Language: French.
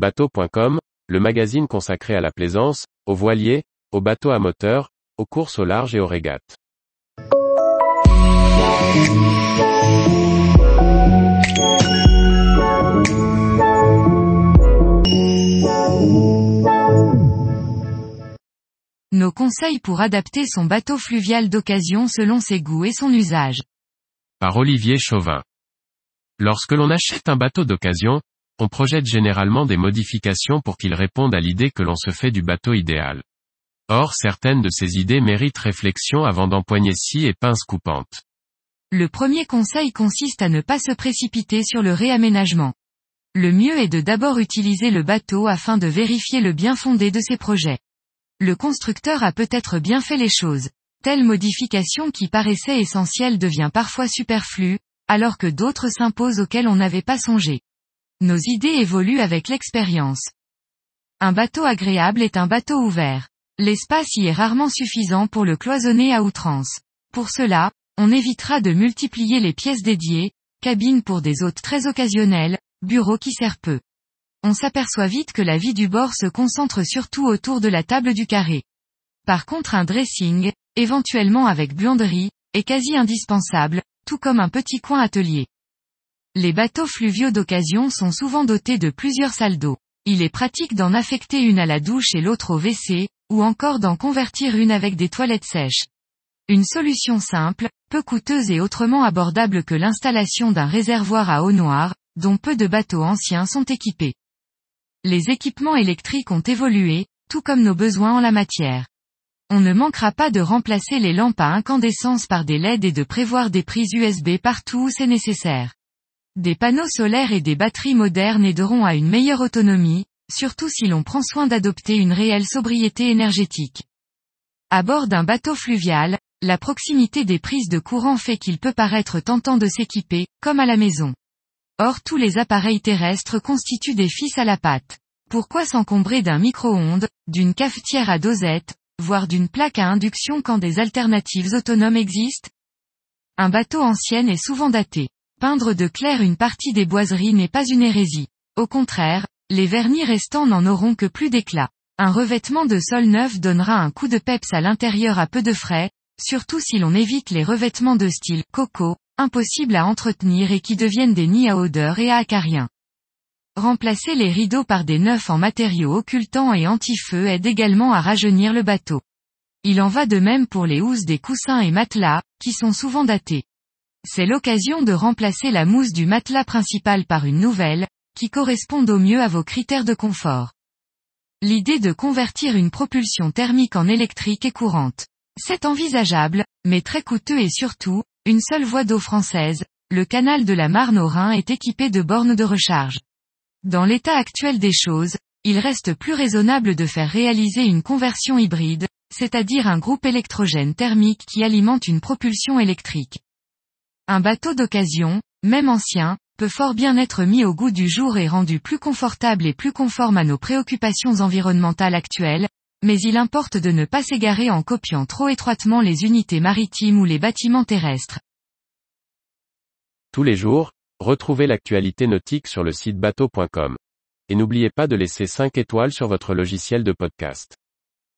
Bateau.com, le magazine consacré à la plaisance, aux voiliers, aux bateaux à moteur, aux courses au large et aux régates. Nos conseils pour adapter son bateau fluvial d'occasion selon ses goûts et son usage. Par Olivier Chauvin. Lorsque l'on achète un bateau d'occasion, on projette généralement des modifications pour qu'il réponde à l'idée que l'on se fait du bateau idéal. Or certaines de ces idées méritent réflexion avant d'empoigner scie et pince coupante. Le premier conseil consiste à ne pas se précipiter sur le réaménagement. Le mieux est de d'abord utiliser le bateau afin de vérifier le bien fondé de ses projets. Le constructeur a peut-être bien fait les choses. Telle modification qui paraissait essentielle devient parfois superflue, alors que d'autres s'imposent auxquelles on n'avait pas songé. Nos idées évoluent avec l'expérience. Un bateau agréable est un bateau ouvert. L'espace y est rarement suffisant pour le cloisonner à outrance. Pour cela, on évitera de multiplier les pièces dédiées, cabines pour des hôtes très occasionnels, bureaux qui servent peu. On s'aperçoit vite que la vie du bord se concentre surtout autour de la table du carré. Par contre un dressing, éventuellement avec buanderie, est quasi indispensable, tout comme un petit coin atelier. Les bateaux fluviaux d'occasion sont souvent dotés de plusieurs salles d'eau. Il est pratique d'en affecter une à la douche et l'autre au WC, ou encore d'en convertir une avec des toilettes sèches. Une solution simple, peu coûteuse et autrement abordable que l'installation d'un réservoir à eau noire, dont peu de bateaux anciens sont équipés. Les équipements électriques ont évolué, tout comme nos besoins en la matière. On ne manquera pas de remplacer les lampes à incandescence par des LED et de prévoir des prises USB partout où c'est nécessaire. Des panneaux solaires et des batteries modernes aideront à une meilleure autonomie, surtout si l'on prend soin d'adopter une réelle sobriété énergétique. À bord d'un bateau fluvial, la proximité des prises de courant fait qu'il peut paraître tentant de s'équiper, comme à la maison. Or tous les appareils terrestres constituent des fils à la patte. Pourquoi s'encombrer d'un micro-ondes, d'une cafetière à dosette, voire d'une plaque à induction quand des alternatives autonomes existent? Un bateau ancien est souvent daté. Peindre de clair une partie des boiseries n'est pas une hérésie. Au contraire, les vernis restants n'en auront que plus d'éclat. Un revêtement de sol neuf donnera un coup de peps à l'intérieur à peu de frais, surtout si l'on évite les revêtements de style coco, impossibles à entretenir et qui deviennent des nids à odeur et à acariens. Remplacer les rideaux par des neufs en matériaux occultants et anti-feu aide également à rajeunir le bateau. Il en va de même pour les housses des coussins et matelas, qui sont souvent datés. C'est l'occasion de remplacer la mousse du matelas principal par une nouvelle, qui corresponde au mieux à vos critères de confort. L'idée de convertir une propulsion thermique en électrique est courante. C'est envisageable, mais très coûteux et surtout, une seule voie d'eau française, le canal de la Marne au Rhin est équipé de bornes de recharge. Dans l'état actuel des choses, il reste plus raisonnable de faire réaliser une conversion hybride, c'est-à-dire un groupe électrogène thermique qui alimente une propulsion électrique. Un bateau d'occasion, même ancien, peut fort bien être mis au goût du jour et rendu plus confortable et plus conforme à nos préoccupations environnementales actuelles, mais il importe de ne pas s'égarer en copiant trop étroitement les unités maritimes ou les bâtiments terrestres. Tous les jours, retrouvez l'actualité nautique sur le site bateau.com. Et n'oubliez pas de laisser 5 étoiles sur votre logiciel de podcast.